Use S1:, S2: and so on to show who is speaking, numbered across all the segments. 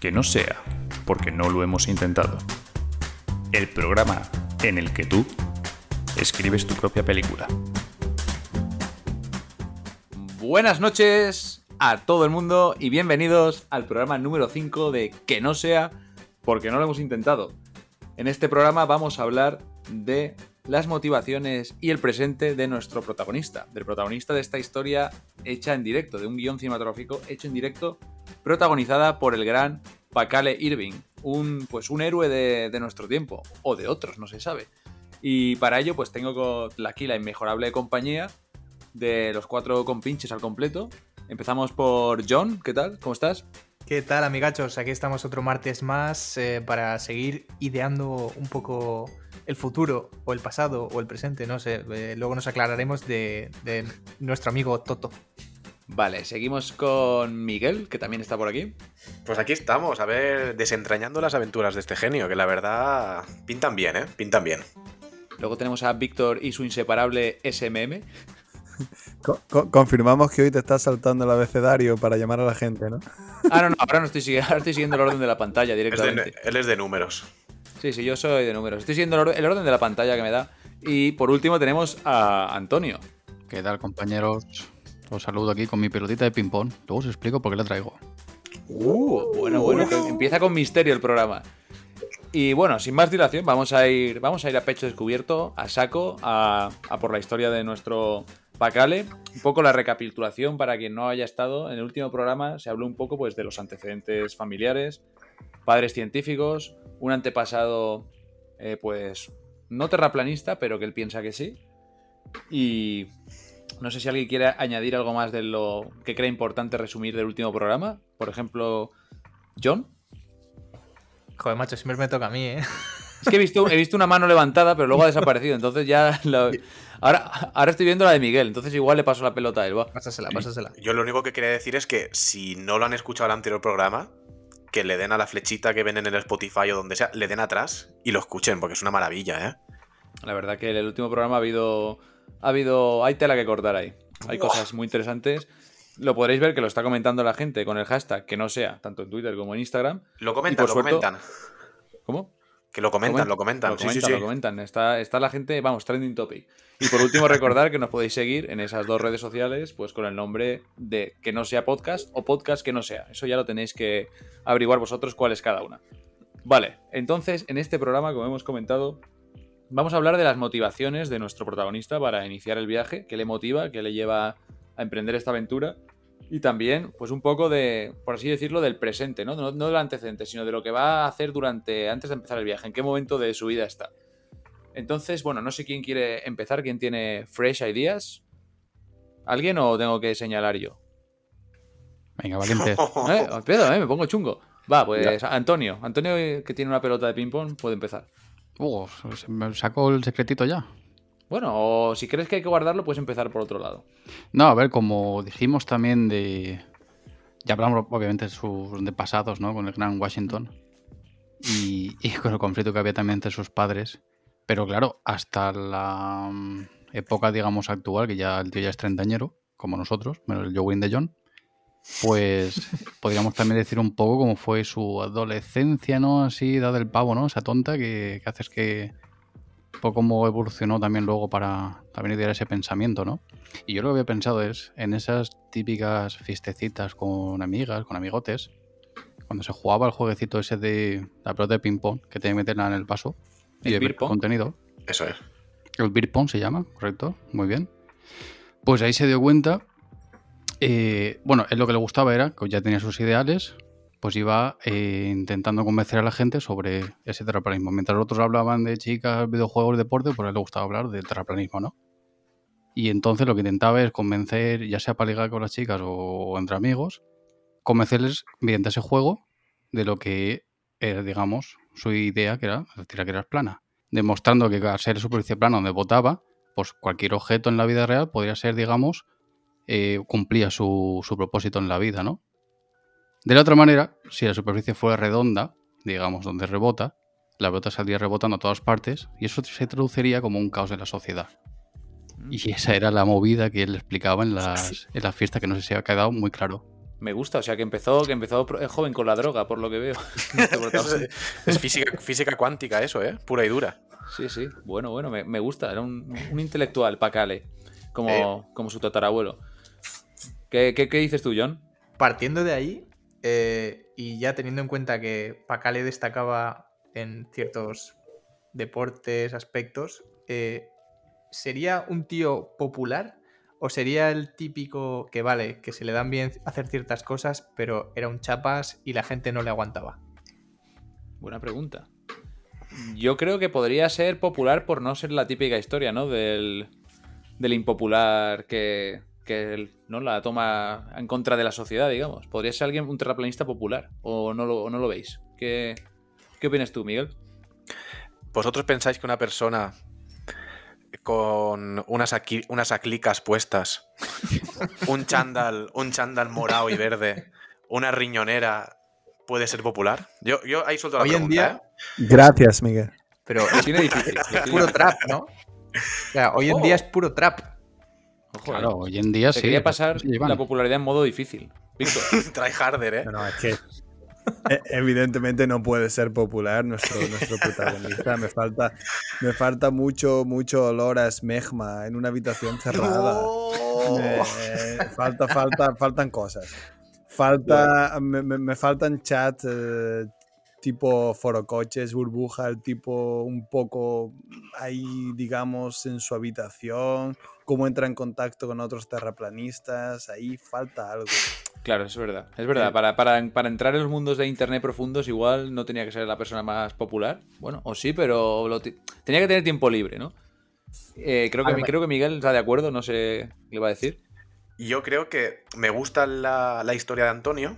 S1: Que no sea porque no lo hemos intentado. El programa en el que tú escribes tu propia película.
S2: Buenas noches a todo el mundo y bienvenidos al programa número 5 de Que no sea porque no lo hemos intentado. En este programa vamos a hablar de las motivaciones y el presente de nuestro protagonista, del protagonista de esta historia hecha en directo, de un guion cinematográfico hecho en directo, protagonizada por el gran Pakale Irving, un, pues, un héroe de, nuestro tiempo, o de otros, no se sabe. Y para ello, pues tengo aquí la inmejorable compañía de los cuatro compinches al completo. Empezamos por John, ¿qué tal? ¿Cómo estás?
S3: ¿Qué tal, amigachos? Aquí estamos otro martes más eh, para seguir ideando un poco el futuro, o el pasado, o el presente, no sé. Eh, luego nos aclararemos de, nuestro amigo Toto.
S2: Vale, seguimos con Miguel, que también está por aquí.
S4: Pues aquí estamos, a ver, desentrañando las aventuras de este genio, que la verdad pintan bien, ¿eh? Pintan bien.
S2: Luego tenemos a Víctor y su inseparable SMM.
S5: confirmamos que hoy te estás saltando el abecedario para llamar a la gente, ¿no?
S2: Ah, no, no, ahora no estoy siguiendo, ahora estoy siguiendo el orden de la pantalla directamente.
S4: él es de números.
S2: Sí, sí, yo soy de números. Estoy siguiendo el orden de la pantalla que me da. Y por último tenemos a Antonio.
S6: ¿Qué tal, compañeros? Os saludo aquí con mi pelotita de ping-pong. Luego os explico por qué la traigo.
S2: Uh, bueno, bueno, empieza con misterio el programa. Y bueno, sin más dilación, vamos a ir, vamos a, ir a pecho descubierto, a saco, a, a por la historia de nuestro Pacale. Un poco la recapitulación para quien no haya estado. En el último programa se habló un poco pues, de los antecedentes familiares, padres científicos, un antepasado, eh, pues, no terraplanista, pero que él piensa que sí. Y no sé si alguien quiere añadir algo más de lo que cree importante resumir del último programa. Por ejemplo, John.
S3: Joder, macho, siempre me toca a mí, ¿eh?
S2: Es que he visto, he visto una mano levantada, pero luego ha desaparecido. Entonces ya. Ahora, ahora estoy viendo la de Miguel, entonces igual le paso la pelota a él. Va.
S3: Pásasela, pásasela.
S4: Yo lo único que quería decir es que si no lo han escuchado el anterior programa, que le den a la flechita que ven en el Spotify o donde sea, le den atrás y lo escuchen, porque es una maravilla, ¿eh?
S2: La verdad que en el último programa ha habido. Ha habido. Hay tela que cortar ahí. Hay cosas muy interesantes. Lo podréis ver que lo está comentando la gente con el hashtag que no sea, tanto en Twitter como en Instagram.
S4: Lo comentan, lo comentan.
S2: ¿Cómo?
S4: Que lo comentan, lo comentan.
S2: Lo comentan, lo comentan. Está, está la gente, vamos, trending topic. Y por último, recordar que nos podéis seguir en esas dos redes sociales, pues con el nombre de que no sea podcast o podcast que no sea. Eso ya lo tenéis que averiguar vosotros cuál es cada una. Vale, entonces en este programa, como hemos comentado, vamos a hablar de las motivaciones de nuestro protagonista para iniciar el viaje, qué le motiva, qué le lleva a emprender esta aventura y también, pues un poco de, por así decirlo, del presente, ¿no? ¿no? del antecedente, sino de lo que va a hacer durante, antes de empezar el viaje, en qué momento de su vida está. Entonces, bueno, no sé quién quiere empezar, quién tiene fresh ideas. ¿Alguien o tengo que señalar yo?
S6: Venga, valiente.
S2: ¿Eh? ¿eh? Me pongo chungo. Va, pues Antonio. Antonio, que tiene una pelota de ping-pong, puede empezar.
S6: Uh, me saco el secretito ya.
S2: Bueno, o si crees que hay que guardarlo, puedes empezar por otro lado.
S6: No, a ver, como dijimos también de. Ya hablamos, obviamente, de sus pasados, ¿no? Con el gran Washington. Y, con el conflicto que había también entre sus padres. Pero claro, hasta la mm, época, digamos, actual, que ya el tío ya es treintañero, como nosotros, menos el Joe de John, pues podríamos también decir un poco cómo fue su adolescencia, ¿no? Así, edad del pavo, ¿no? Esa tonta que, que haces que poco cómo evolucionó también luego para también idear ese pensamiento, ¿no? Y yo lo que había pensado es en esas típicas fiestecitas con amigas, con amigotes, cuando se jugaba el jueguecito ese de la pelota de ping-pong que te meten en el paso y el contenido.
S4: Eso es.
S6: El beer pong se llama, correcto, muy bien. Pues ahí se dio cuenta. Eh, bueno, él lo que le gustaba era que ya tenía sus ideales, pues iba eh, intentando convencer a la gente sobre ese terraplanismo. Mientras otros hablaban de chicas, videojuegos, deporte, pues a él le gustaba hablar del terraplanismo, ¿no? Y entonces lo que intentaba es convencer, ya sea para ligar con las chicas o, entre amigos, convencerles mediante ese juego de lo que era, digamos, su idea, que era la tierra que era plana. Demostrando que al ser superficie plana donde votaba, pues cualquier objeto en la vida real podría ser, digamos, eh, cumplía su, su propósito en la vida, ¿no? De la otra manera, si la superficie fuera redonda, digamos donde rebota, la pelota saldría rebotando a todas partes y eso se traduciría como un caos en la sociedad. Y esa era la movida que él explicaba en las, en las fiestas, que no sé si ha quedado muy claro.
S2: Me gusta, o sea que empezó, que empezó eh, joven con la droga, por lo que veo. Este
S4: Es, física, física cuántica eso, ¿eh? Pura y dura.
S2: Sí, sí. Bueno, bueno, me, me gusta. Era un, un intelectual, Pacale. Como, como su tatarabuelo. ¿Qué, qué, qué dices tú, John?
S3: Partiendo de ahí, eh, y ya teniendo en cuenta que Pacale destacaba en ciertos deportes, aspectos, eh, ¿sería un tío popular? ¿O sería el típico que vale, que se le dan bien hacer ciertas cosas, pero era un chapas y la gente no le aguantaba?
S2: Buena pregunta. Yo creo que podría ser popular por no ser la típica historia, ¿no? Del, del impopular que, que no la toma en contra de la sociedad, digamos. Podría ser alguien, un terraplanista popular. ¿O no lo, o no lo veis? ¿Qué, ¿Qué opinas tú, Miguel?
S4: ¿Vosotros pensáis que una persona con unas, aquí, unas aclicas puestas, un chándal, un chándal morado y verde, una riñonera, puede ser popular? Yo, yo ahí suelto la
S3: Hoy en
S4: pregunta,
S3: día-
S4: ¿eh?
S5: Gracias, Miguel.
S3: Pero
S2: Lo tiene difícil.
S3: es puro trap, ¿no? O sea, hoy en día es puro trap.
S6: Claro, hoy en día
S2: Te
S6: sí.
S2: quería pasar
S6: sí
S2: la popularidad en modo difícil. Víctor.
S4: Try harder, ¿eh?
S5: No, no, es que e- evidentemente no puede ser popular nuestro, nuestro protagonista. Me falta, me falta mucho, mucho olor a esmegma en una habitación cerrada. Eh, falta, falta, faltan cosas. Falta, me, me- me faltan chats eh, tipo forocoches, burbuja, el tipo un poco ahí, digamos, en su habitación, cómo entra en contacto con otros terraplanistas, ahí falta algo.
S2: Claro, es verdad. Es verdad. Para, para, para entrar en los mundos de internet profundos, igual no tenía que ser la persona más popular. Bueno, o sí, pero lo tenía que tener tiempo libre, ¿no? Eh, creo, que, creo que Miguel está de acuerdo, no sé qué le va a decir.
S4: Yo creo que me gusta la, la historia de Antonio.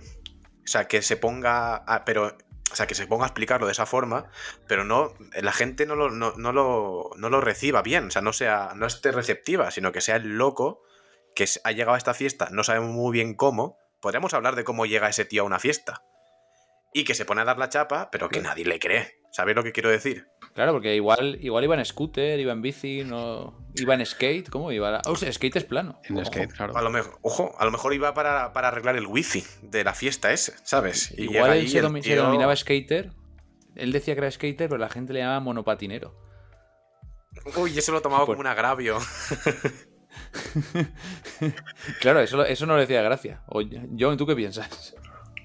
S4: O sea, que se ponga. a- pero. O sea, que se ponga a explicarlo de esa forma, pero no. La gente no lo, no, no lo, no lo reciba bien. O sea, no sea. No esté receptiva, sino que sea el loco que ha llegado a esta fiesta, no sabemos muy bien cómo. Podríamos hablar de cómo llega ese tío a una fiesta. Y que se pone a dar la chapa, pero que nadie le cree. ¿Sabéis lo que quiero decir?
S2: Claro, porque igual, igual iba en scooter, iba en bici, no. Iba en skate, ¿cómo iba? Oh, skate es plano.
S6: En
S2: Ojo.
S6: skate, claro.
S4: A lo mejor, ojo, a lo mejor iba para, para arreglar el wifi de la fiesta ese, ¿sabes? Y
S2: Igual él se, domi- se denominaba skater. Él decía que era skater, pero la gente le llamaba monopatinero.
S4: Uy, eso lo tomaba
S2: Por-
S4: como un agravio.
S2: Claro, eso, eso no le decía gracia. O, John, ¿tú qué piensas?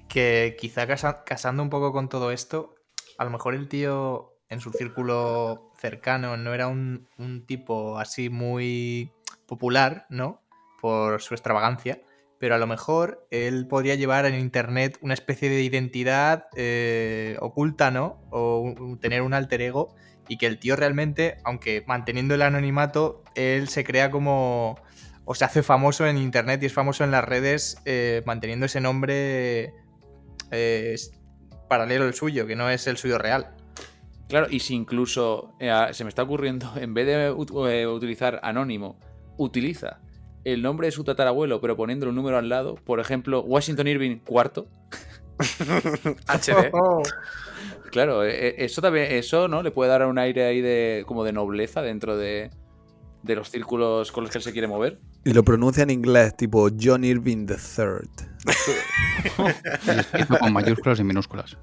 S3: que quizá casa- casando un poco con todo esto, a lo mejor el tío en su círculo cercano no era un, tipo así muy popular, ¿no? Por su extravagancia, pero a lo mejor él podría llevar en internet una especie de identidad eh, oculta, ¿no? O tener un alter ego y que el tío realmente, aunque manteniendo el anonimato, él se crea como... o se hace famoso en internet y es famoso en las redes eh, manteniendo ese nombre eh, paralelo al suyo, que no es el suyo real.
S2: Claro, y si incluso eh, se me está ocurriendo, en vez de eh, utilizar anónimo, utiliza el nombre de su tatarabuelo, pero poniéndole un número al lado, por ejemplo, Washington Irving IV.
S4: HD.
S2: Claro, eh, eh, eso también, eso, ¿no? Le puede dar un aire ahí de como de nobleza dentro de, de los círculos con los que él se quiere mover.
S5: Y lo pronuncia en inglés, tipo John Irving III.
S6: Y escrito con mayúsculas y minúsculas.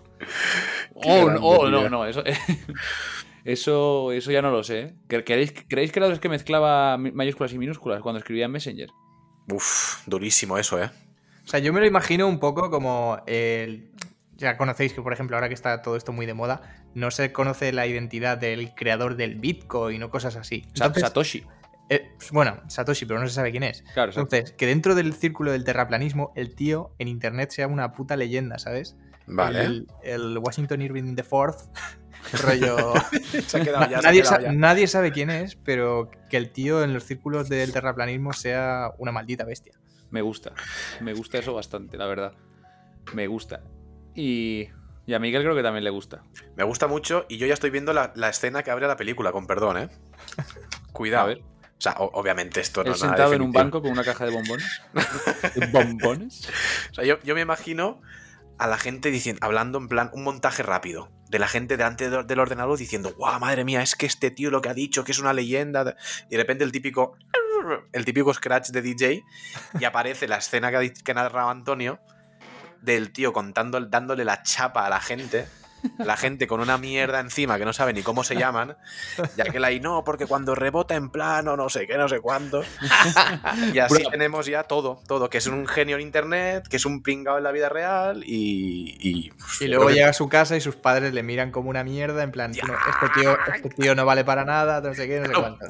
S2: Oh, oh, no, no, eso, eso, eso ya no lo sé. ¿eh? ¿Cre- ¿Creéis, ¿Creéis que era de los que mezclaba mayúsculas y minúsculas cuando escribía en Messenger?
S4: Uf, durísimo eso, ¿eh?
S3: O sea, yo me lo imagino un poco como el... Ya conocéis que, por ejemplo, ahora que está todo esto muy de moda, no se conoce la identidad del creador del Bitcoin o cosas así. Entonces,
S2: Satoshi.
S3: Eh, bueno, Satoshi, pero no se sabe quién es.
S2: Claro.
S3: Entonces, que dentro del círculo del terraplanismo, el tío en internet sea una puta leyenda, ¿sabes?
S4: Vale.
S3: El, el Washington Irving the Fourth, rollo...
S4: Se ha quedado ya, se ha
S3: nadie,
S4: quedado
S3: sa-
S4: ya.
S3: nadie sabe quién es, pero que el tío en los círculos del terraplanismo sea una maldita bestia.
S2: Me gusta. Me gusta eso bastante, la verdad. Me gusta. Y, y a Miguel creo que también le gusta.
S4: Me gusta mucho y yo ya estoy viendo la, la escena que abre la película, con perdón, ¿eh?
S2: A
S4: Cuidado.
S2: ver,
S4: O sea, obviamente esto no es nada
S2: sentado en un banco con una caja de bombones. ¿De ¿Bombones?
S4: O sea, yo, yo me imagino a la gente diciendo, hablando en plan un montaje rápido. De la gente delante de- del ordenador diciendo, guau, madre mía, es que este tío lo que ha dicho, que es una leyenda. Y de repente el típico. El típico scratch de DJ. Y aparece la escena que ha, que ha narrado Antonio. del tío contando, dándole la chapa a la gente. La gente con una mierda encima que no sabe ni cómo se llaman. Ya que la y no, porque cuando rebota en plano, no sé qué, no sé cuánto. Y así tenemos ya todo, todo. Que es un genio en internet, que es un pringao en la vida real y. Y,
S3: Y luego llega a su casa y sus padres le miran como una mierda, en plan. "No, este, tío, este tío no vale para nada, no sé qué, no sé
S4: No.
S3: cuánto.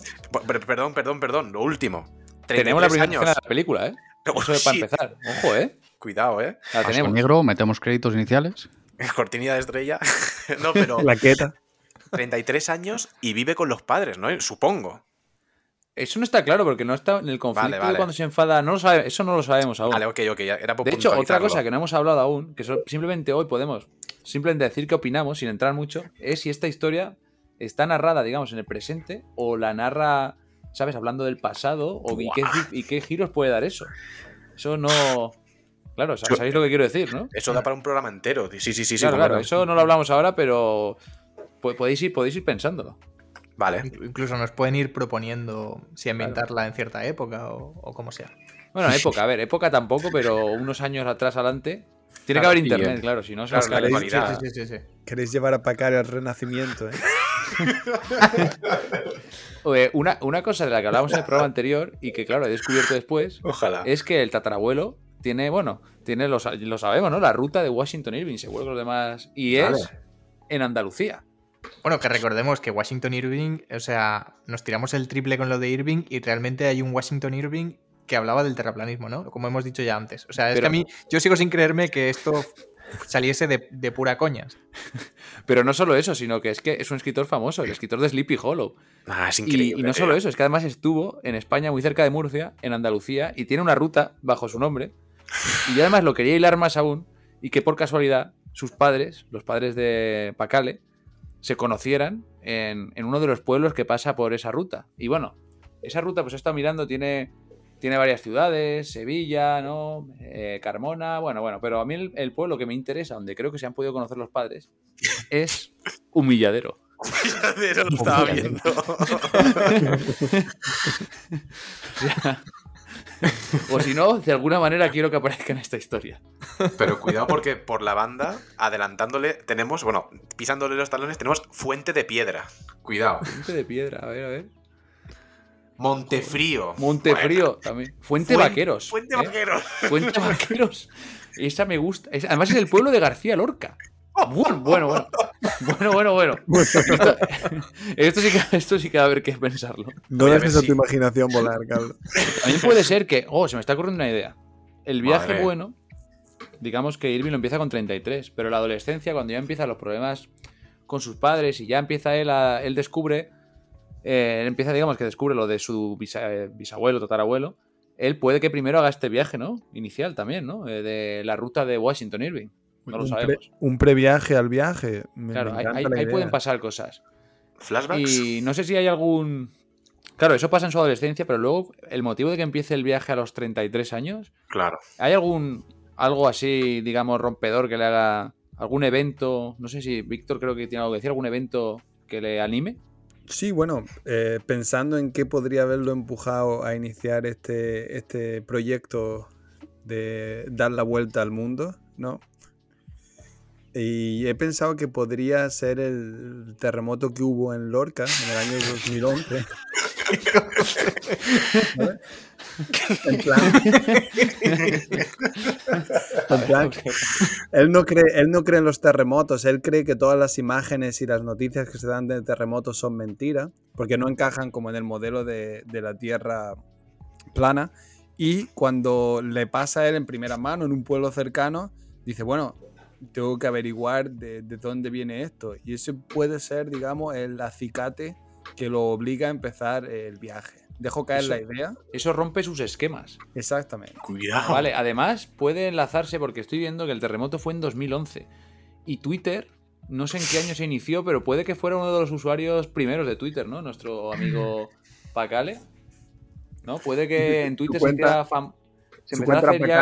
S4: Per- Perdón, perdón, perdón. Lo último.
S2: Tenemos la
S4: 33
S2: primera
S4: años.
S2: escena de la película, ¿eh? Eso es para empezar. Ojo, ¿eh?
S4: Cuidado, ¿eh?
S2: La
S6: Paso
S2: tenemos.
S6: negro, metemos créditos iniciales.
S4: Cortinilla de estrella. no, pero
S5: La queta.
S4: 33 años y vive con los padres, ¿no? Supongo.
S2: Eso no está claro porque no está en el conflicto
S4: Vale, vale.
S2: de cuando se enfada. No lo sabe, eso no lo sabemos aún.
S4: Vale, ok, ok. Era por
S2: De hecho, otra cosa que no hemos hablado aún, que simplemente hoy podemos simplemente decir qué opinamos sin entrar mucho, es si esta historia está narrada, digamos, en el presente o la narra, ¿sabes? Hablando del pasado o y qué, y qué giros puede dar eso. Eso no... Claro, sa- sabéis lo que quiero decir, ¿no?
S4: Eso da para un programa entero. Sí, sí, sí, sí.
S2: claro, claro, eso no lo hablamos ahora, pero po- podéis ir, podéis ir pensándolo.
S4: Vale.
S3: Inclu- Incluso nos pueden ir proponiendo si ambientarla en cierta época o, o como sea.
S2: Bueno, época, a ver, época tampoco, pero unos años atrás adelante. Tiene
S4: Claro,
S2: que haber internet, claro, si no se
S4: claro,
S2: nos
S4: la
S2: cae.
S4: ley-
S3: Sí, sí, sí.
S5: Queréis llevar a Pacar al renacimiento, ¿eh?
S2: Oye, Una, una cosa de la que hablábamos en el programa anterior y que, claro, he descubierto después
S4: Ojalá.
S2: es que el tatarabuelo tiene, bueno, tiene, lo, lo sabemos, ¿no? La ruta de Washington Irving, seguro que los demás. Y es
S4: Vale.
S2: en Andalucía.
S3: Bueno, que recordemos que Washington Irving, o sea, nos tiramos el triple con lo de Irving y realmente hay un Washington Irving que hablaba del terraplanismo, ¿no? Como hemos dicho ya antes. O sea, es que a mí, yo sigo sin creerme que esto saliese de, de pura coña.
S2: Pero no solo eso, sino que es que es un escritor famoso, el escritor de Sleepy Hollow.
S4: Ah, es
S2: Y,
S4: increíble.
S2: y no solo eso, es que además estuvo en España, muy cerca de Murcia, en Andalucía, y tiene una ruta bajo su nombre. Y yo además lo quería hilar más aún, y que por casualidad sus padres, los padres de Pacale, se conocieran en, en uno de los pueblos que pasa por esa ruta. Y bueno, esa ruta, pues he estado mirando, tiene, tiene varias ciudades, Sevilla, ¿no? Eh, Carmona, bueno, bueno, pero a mí el, el pueblo que me interesa, donde creo que se han podido conocer los padres, es Humilladero.
S4: Lo estaba viendo.
S2: O si no, de alguna manera quiero que aparezca en esta historia.
S4: Pero cuidado porque por la banda, adelantándole, tenemos, bueno, pisándole los talones, tenemos Fuente de Piedra. Cuidado.
S2: Fuente de piedra, a ver, a ver.
S4: Montefrío.
S2: Montefrío también. Fuente
S4: Fuen-
S2: Vaqueros.
S4: Fuente
S2: ¿eh?
S4: Vaqueros.
S2: Fuente Vaqueros. Esa me gusta. Además es el pueblo de García Lorca. Bueno, bueno, bueno. Bueno, bueno, bueno. Esto, esto sí que, esto sí que va a haber que pensarlo.
S5: No
S4: a
S5: dejes a tu imaginación volar, Carlos.
S2: También puede ser que. Oh, se me está ocurriendo una idea. El viaje
S4: Madre.
S2: bueno. Digamos que Irving lo empieza con 33, pero la adolescencia, cuando ya empiezan los problemas con sus padres y ya empieza él a. Él descubre. eh, él empieza, digamos, que descubre lo de su bisa- eh, bisabuelo, tatarabuelo. Él puede que primero haga este viaje, ¿no? Inicial también, ¿no? Eh, de la ruta de Washington Irving. No lo
S5: un,
S2: sabemos.
S5: pre- un previaje al viaje. Me,
S2: Claro,
S5: me
S2: ahí, pueden pasar cosas.
S4: Flashbacks.
S2: Y no sé si hay algún. Claro, eso pasa en su adolescencia, pero luego el motivo de que empiece el viaje a los 33 años,
S4: Claro.
S2: ¿hay algún algo así, digamos, rompedor que le haga algún evento? No sé si Víctor creo que tiene algo que decir, algún evento que le anime.
S5: Sí, bueno, eh, pensando en qué podría haberlo empujado a iniciar este, este proyecto de dar la vuelta al mundo, ¿no? Y he pensado que podría ser el terremoto que hubo en Lorca en el año 2011. ¿Vale? En plan, en plan, él no, cree, él no cree en los terremotos, él cree que todas las imágenes y las noticias que se dan de terremotos son mentiras, porque no encajan como en el modelo de, de la Tierra plana. Y cuando le pasa a él en primera mano, en un pueblo cercano, dice, bueno, tengo que averiguar de, de dónde viene esto. Y ese puede ser, digamos, el acicate que lo obliga a empezar el viaje. Dejo caer
S2: Eso-
S5: la idea.
S2: Eso rompe sus esquemas.
S5: Exactamente.
S4: Cuidado.
S2: Vale, además puede enlazarse porque estoy viendo que el terremoto fue en 2011 y Twitter, no sé en qué año se inició, pero puede que fuera uno de los usuarios primeros de Twitter, ¿no? Nuestro amigo Pacale. ¿No? Puede que en Twitter se hiciera fam- se
S5: Su cuenta
S2: hacer ya...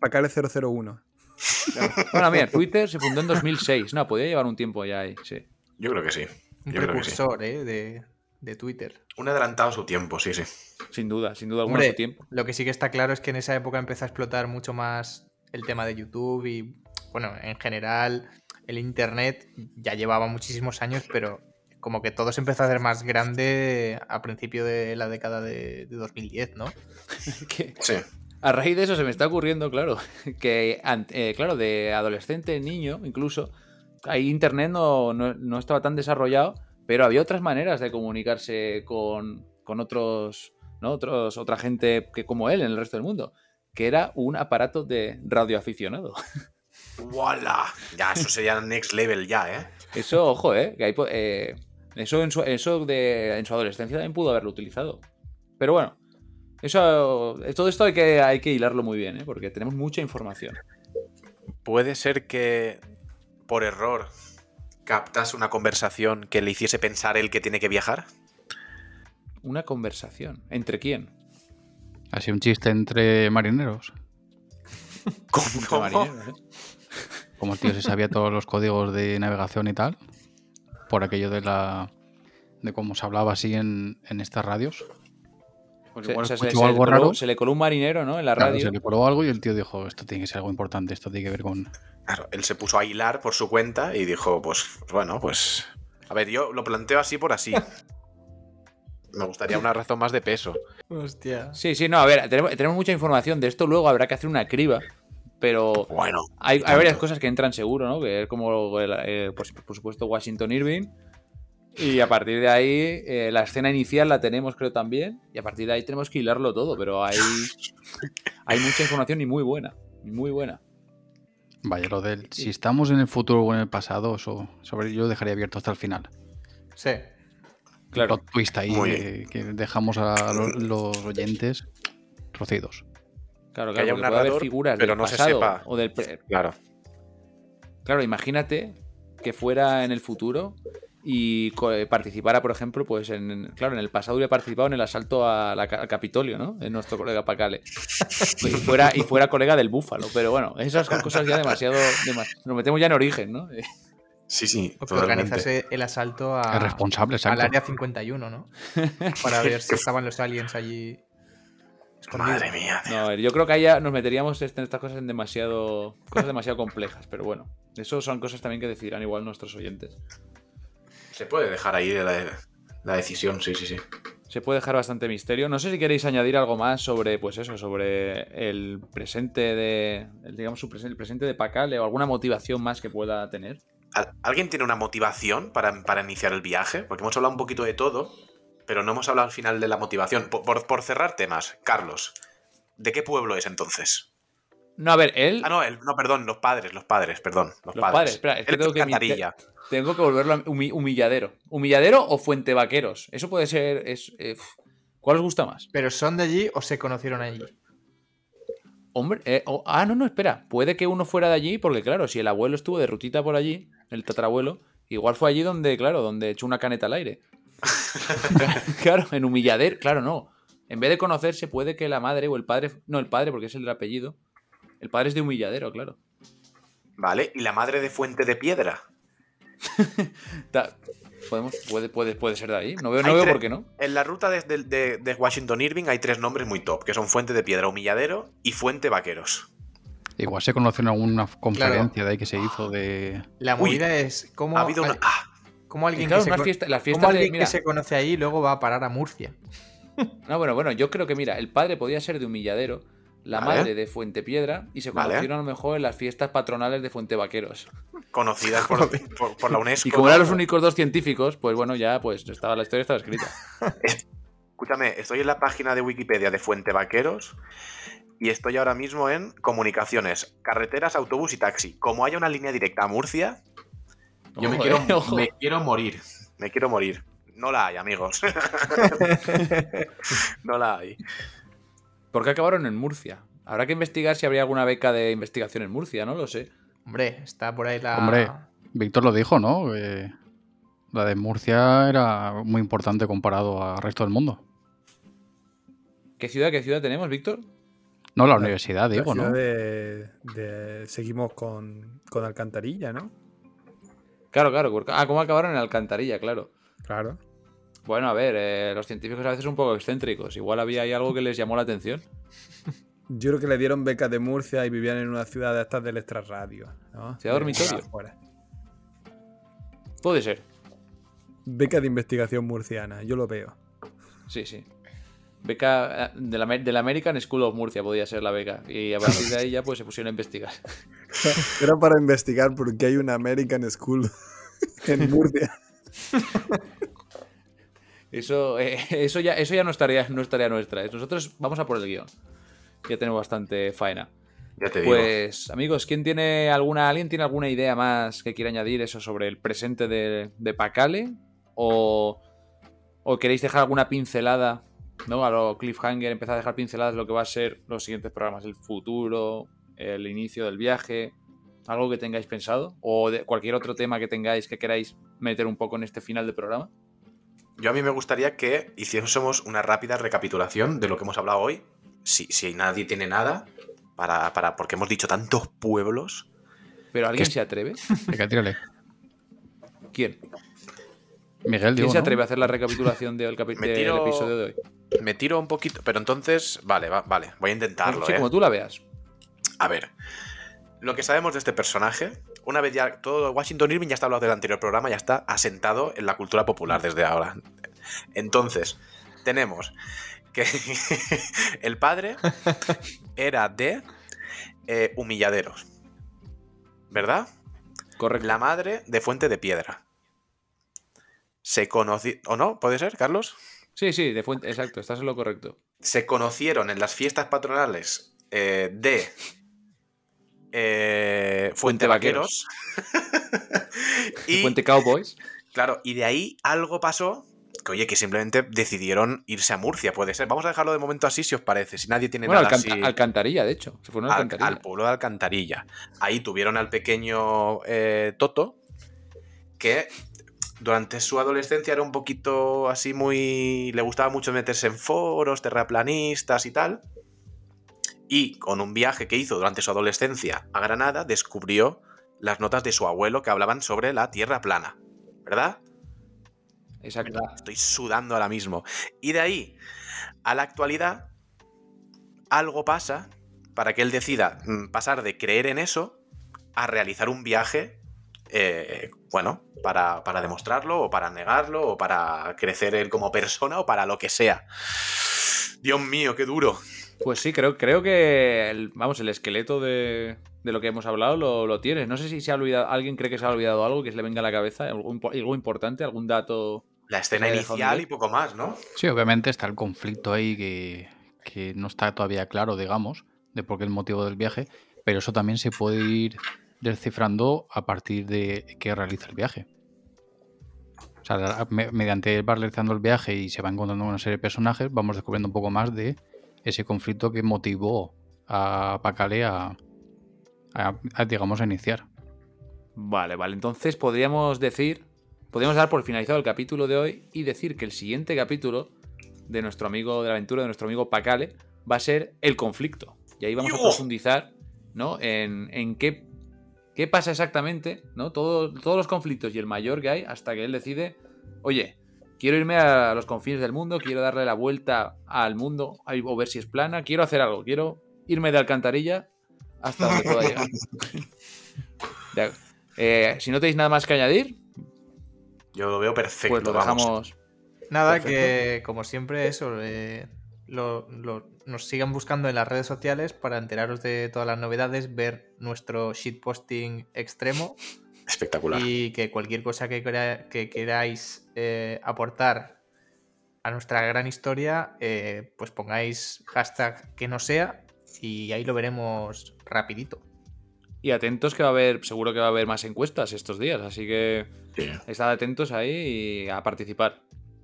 S5: Pacale, Pacale 001.
S2: Bueno, mira, Twitter se fundó en 2006. No, podía llevar un tiempo ya ahí, sí.
S4: Yo creo que sí.
S3: Un
S4: Yo sí.
S3: precursor, ¿eh? De, de Twitter.
S4: Un adelantado a su tiempo, sí, sí.
S2: Sin duda, sin duda alguna
S3: Hombre,
S2: su tiempo.
S3: lo que sí que está claro es que en esa época empezó a explotar mucho más el tema de YouTube y, bueno, en general el Internet ya llevaba muchísimos años, pero como que todo se empezó a hacer más grande a principio de la década de, de 2010, ¿no?
S2: Que-
S4: Sí.
S2: A raíz de eso se me está ocurriendo, claro, que, eh, claro, de adolescente, niño, incluso, ahí Internet no, no- no estaba tan desarrollado, pero había otras maneras de comunicarse con, con otros, ¿no? otros, otra gente que como él en el resto del mundo, que era un aparato de radioaficionado.
S4: ¡Wala! Ya, eso sería next level ya, ¿eh?
S2: Eso, ojo, ¿eh? Que eh, eso en su, eso de, en su adolescencia también pudo haberlo utilizado. Pero bueno, eso, todo esto hay que, hay que hilarlo muy bien, ¿eh? Porque tenemos mucha información.
S4: Puede ser que por error captas una conversación que le hiciese pensar él que tiene que viajar.
S2: Una conversación. ¿Entre quién?
S6: Así un chiste entre marineros.
S2: Entre
S4: ¿Cómo?
S2: marineros, ¿eh?
S6: Como el tío se sabía todos los códigos de navegación y tal. Por aquello de la. de cómo se hablaba así en, en estas radios. Pues
S2: Se,
S6: igual
S2: o sea, se-
S6: escuchó
S2: se le
S6: algo
S2: coló-
S6: raro.
S2: se le coló un marinero, ¿no? En la
S6: claro,
S2: radio.
S6: se le coló algo y el tío dijo: Esto tiene que ser algo importante, esto tiene que ver con.
S4: Claro, él se puso a hilar por su cuenta y dijo, pues bueno, pues... A ver, yo lo planteo así por así. Me gustaría una razón más de peso.
S3: Hostia.
S2: Sí, sí, no, a ver, tenemos, tenemos mucha información. De esto luego habrá que hacer una criba. Pero
S4: Bueno,
S2: hay, varias cosas que entran seguro, ¿no? Que es como, el- eh, por supuesto, Washington Irving. Y a partir de ahí, eh, la escena inicial la tenemos, creo, también. Y a partir de ahí tenemos que hilarlo todo. Pero hay, hay mucha información y muy buena. Muy buena.
S6: Vaya, lo del. Si estamos en el futuro o en el pasado, eso, sobre yo dejaría abierto hasta el final.
S3: Sí.
S2: Claro.
S6: Plot twist ahí que, que dejamos a lo- los oyentes rocidos.
S2: Claro,
S4: Que
S2: claro,
S4: haya
S2: porque
S4: un
S2: haber
S4: narrador,
S2: figuras
S4: pero
S2: del
S4: no se sepa.
S2: o del pre-
S4: claro.
S2: Claro, imagínate que fuera en el futuro y eh, participara, por ejemplo, pues en, claro, en el pasado hubiera participado en el asalto a la ca- al Capitolio, ¿no? En nuestro colega Pacale. Y fuera, y fuera colega del Búfalo. Pero bueno, esas son cosas ya demasiado. dema- nos metemos ya en origen, ¿no?
S4: Sí, sí.
S3: O que
S4: totalmente.
S3: organizase el asalto a,
S6: El responsable,
S3: al área 51, ¿no? Para ver si estaban los aliens allí escondidos.
S4: Madre mía.
S2: No, a ver, yo creo que ahí ya nos meteríamos en estas cosas en demasiado. cosas demasiado complejas. Pero bueno, eso son cosas también que decidirán igual nuestros oyentes.
S4: Se puede dejar ahí la, la decisión, sí, sí, sí.
S2: Se puede dejar bastante misterio. No sé si queréis añadir algo más sobre, pues eso, sobre el presente de, el, digamos, su el presente de Pacale o alguna motivación más que pueda tener.
S4: ¿Al- ¿Alguien tiene una motivación para, para iniciar el viaje? Porque hemos hablado un poquito de todo, pero no hemos hablado al final de la motivación. Por, por- por cerrar temas, Carlos, ¿de qué pueblo es entonces?
S2: No, a ver, él.
S4: Ah, no, el- no, perdón, los padres, los padres, perdón. Los,
S2: Los
S4: padres.
S2: padres, espera, es que
S4: Él
S2: tengo que
S4: Cantarilla.
S2: Tengo que volverlo a humi- humilladero. ¿Humilladero o Fuente Vaqueros? Eso puede ser. Es, eh. ¿Cuál os gusta más?
S3: ¿Pero son de allí o se conocieron allí?
S2: Hombre, eh, oh, ah, no, no, espera. Puede que uno fuera de allí, porque claro, si el abuelo estuvo de rutita por allí, el tatarabuelo, igual fue allí donde, claro, donde echó una caneta al aire. claro, en humilladero, claro, no. En vez de conocerse, puede que la madre o el padre, no, el padre, porque es el del apellido. El padre es de humilladero, claro.
S4: Vale, ¿y la madre de Fuente de Piedra?
S2: Podemos, puede, puede, puede ser de ahí. No veo, no veo por qué no.
S4: En la ruta de, de- de- de Washington Irving hay tres nombres muy top, que son Fuente de Piedra, Humilladero y Fuente Vaqueros.
S6: Igual se conoció en alguna conferencia de ahí que se hizo de.
S3: La
S4: Uy,
S3: movida es cómo,
S4: Ha habido una... Ah,
S3: cómo alguien,
S2: Claro,
S3: que, se, cómo
S2: de-
S3: alguien
S2: mira.
S3: que se conoce ahí luego va a parar a Murcia.
S2: No, bueno, bueno, yo creo que, mira, el padre podía ser de humilladero, la
S4: Vale.
S2: madre de Fuente Piedra, y se
S4: Vale.
S2: conocieron a lo mejor en las fiestas patronales de Fuente Vaqueros.
S4: conocidas por, por- por la UNESCO.
S2: Y como eran los únicos dos científicos, pues bueno, ya pues estaba la historia estaba escrita.
S4: Escúchame, estoy en la página de Wikipedia de Fuente Vaqueros y estoy ahora mismo en comunicaciones, carreteras, autobús y taxi. Como haya una línea directa a Murcia, yo me quiero,
S2: eh, ojo.
S4: me quiero morir. Me quiero morir. No la hay, amigos. no la hay.
S2: ¿Por qué acabaron en Murcia? Habrá que investigar si habría alguna beca de investigación en Murcia, no lo sé.
S3: Hombre, está por ahí la.
S6: Hombre. Víctor lo dijo, ¿no? La de Murcia era muy importante comparado al resto del mundo.
S2: ¿Qué ciudad, qué ciudad tenemos, Víctor?
S6: No, la
S5: La-
S6: universidad,
S5: La
S6: digo, ¿no?
S5: de, de- Seguimos con, con Alcantarilla, ¿no?
S2: Claro, claro. Ah, ¿cómo acabaron en Alcantarilla? Claro.
S5: Claro.
S2: Bueno, a ver, eh, los científicos a veces son un poco excéntricos. Igual había ahí algo que les llamó la atención.
S5: Yo creo que le dieron beca de Murcia y vivían en una ciudad de estas del extrarradio. ¿no?
S2: Ciudad dormitorio. Puede ser.
S5: Beca de investigación murciana, yo lo veo.
S2: Sí, sí. Beca eh, de la, de la American School of Murcia podía ser la beca. Y a partir de ahí ya pues se pusieron a investigar.
S5: Era para investigar por qué hay una American School en Murcia.
S2: Eso, eh, eso ya, eso ya no estaría, no estaría nuestra. Nosotros vamos a por el guion. Ya tenemos bastante faena.
S4: Ya te digo.
S2: Pues, amigos, ¿quién tiene alguna, ¿alguien tiene alguna idea más que quiera añadir eso sobre el presente de, de Pacale? ¿O, ¿O queréis dejar alguna pincelada? ¿No? A lo cliffhanger, empezar a dejar pinceladas de lo que va a ser los siguientes programas, el futuro, el inicio del viaje, algo que tengáis pensado, o de cualquier otro tema que tengáis que queráis meter un poco en este final del programa.
S4: Yo a mí me gustaría que hiciésemos una rápida recapitulación de lo que hemos hablado hoy. Si, si nadie tiene nada, para, para, porque hemos dicho tantos pueblos.
S2: Pero ¿alguien se atreve?
S6: Venga, tírale.
S2: ¿Quién?
S6: Miguel,
S2: ¿Quién
S6: digo,
S2: se
S6: ¿no?
S2: atreve a hacer la recapitulación del, capi-
S4: Me
S2: del
S4: tiro-
S2: episodio de hoy?
S4: Me tiro un poquito, pero entonces, vale, va- vale, voy a intentarlo.
S2: Sí,
S4: ¿eh?
S2: como tú la veas.
S4: A ver, lo que sabemos de este personaje, una vez ya todo Washington Irving ya está hablado del anterior programa, ya está asentado en la cultura popular desde ahora. Entonces, tenemos que el padre era de eh, humilladeros, ¿verdad?
S2: Correcto.
S4: La madre de Fuente de Piedra. Se conoció, ¿o no? ¿Puede ser, Carlos?
S2: Sí, sí, de fuente, exacto, estás en lo correcto.
S4: se conocieron en las fiestas patronales eh, de eh, Fuente
S2: Fuente
S4: Vaqueros. y,
S2: Fuente Cowboys.
S4: claro, y de ahí algo pasó que, oye, que simplemente decidieron irse a Murcia, puede ser. Vamos a dejarlo de momento así, si os parece. Si nadie tiene
S2: Bueno,
S4: nada así-
S2: Alcantarilla, de hecho. Se fueron a
S4: al,
S2: Alcantarilla.
S4: al pueblo de Alcantarilla. Ahí tuvieron al pequeño eh, Toto, que durante su adolescencia era un poquito así muy... Le gustaba mucho meterse en foros, terraplanistas y tal. Y con un viaje que hizo durante su adolescencia a Granada, descubrió las notas de su abuelo que hablaban sobre la Tierra plana. ¿Verdad?
S2: Exacto.
S4: Estoy sudando ahora mismo. Y de ahí a la actualidad, algo pasa para que él decida mm, pasar de creer en eso a realizar un viaje, eh, bueno, para, para demostrarlo o para negarlo o para crecer él como persona o para lo que sea. Dios mío, qué duro.
S2: Pues sí, creo, creo que el, vamos, el esqueleto de, de lo que hemos hablado lo, lo tienes. No sé si se ha olvidado, alguien cree que se ha olvidado algo que se le venga a la cabeza, algo, impo- algo importante, algún dato.
S4: La escena inicial y poco más, ¿no?
S6: Sí, obviamente está el conflicto ahí que, que no está todavía claro, digamos, de por qué el motivo del viaje, pero eso también se puede ir descifrando a partir de que realiza el viaje. O sea, mediante él va realizando el viaje y se va encontrando una serie de personajes, vamos descubriendo un poco más de ese conflicto que motivó a Pacale a, a- a, digamos, a iniciar.
S2: Vale, vale. Entonces podríamos decir, podríamos dar por finalizado el capítulo de hoy y decir que el siguiente capítulo de nuestro amigo de la aventura, de nuestro amigo Pacale, va a ser el conflicto. Y ahí vamos a profundizar, ¿no? En, en qué, qué pasa exactamente, ¿no? Todo- todos los conflictos y el mayor que hay hasta que él decide, oye, quiero irme a los confines del mundo, quiero darle la vuelta al mundo a- o ver si es plana, quiero hacer algo, quiero irme de alcantarilla hasta donde pueda llegar. De- eh, si no tenéis nada más que añadir,
S4: Yo lo veo perfecto.
S2: pues lo
S4: vamos.
S2: dejamos.
S3: Nada,
S2: Perfecto.
S3: que como siempre eso, eh, lo- lo- nos sigan buscando en las redes sociales para enteraros de todas las novedades, ver nuestro shitposting extremo
S4: Espectacular.
S3: y que cualquier cosa que, quera- que queráis eh, aportar a nuestra gran historia, eh, pues pongáis hashtag que no sea y ahí lo veremos rapidito.
S2: Y atentos que va a haber, seguro que va a haber más encuestas estos días, así que estad atentos ahí y a participar.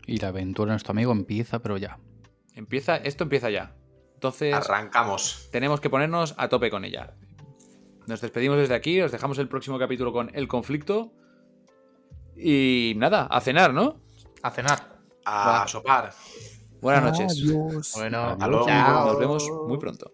S6: Y la aventura de nuestro amigo empieza, pero ya.
S2: Empieza, esto empieza ya. Entonces,
S4: Arrancamos.
S2: tenemos que ponernos a tope con ella. Nos despedimos desde aquí, os dejamos el próximo capítulo con el conflicto. Y nada, a cenar, ¿no?
S3: A cenar.
S4: A
S2: Va.
S4: sopar.
S2: Buenas noches.
S3: Bueno,
S6: Adiós.
S3: Chao.
S2: Nos vemos muy pronto.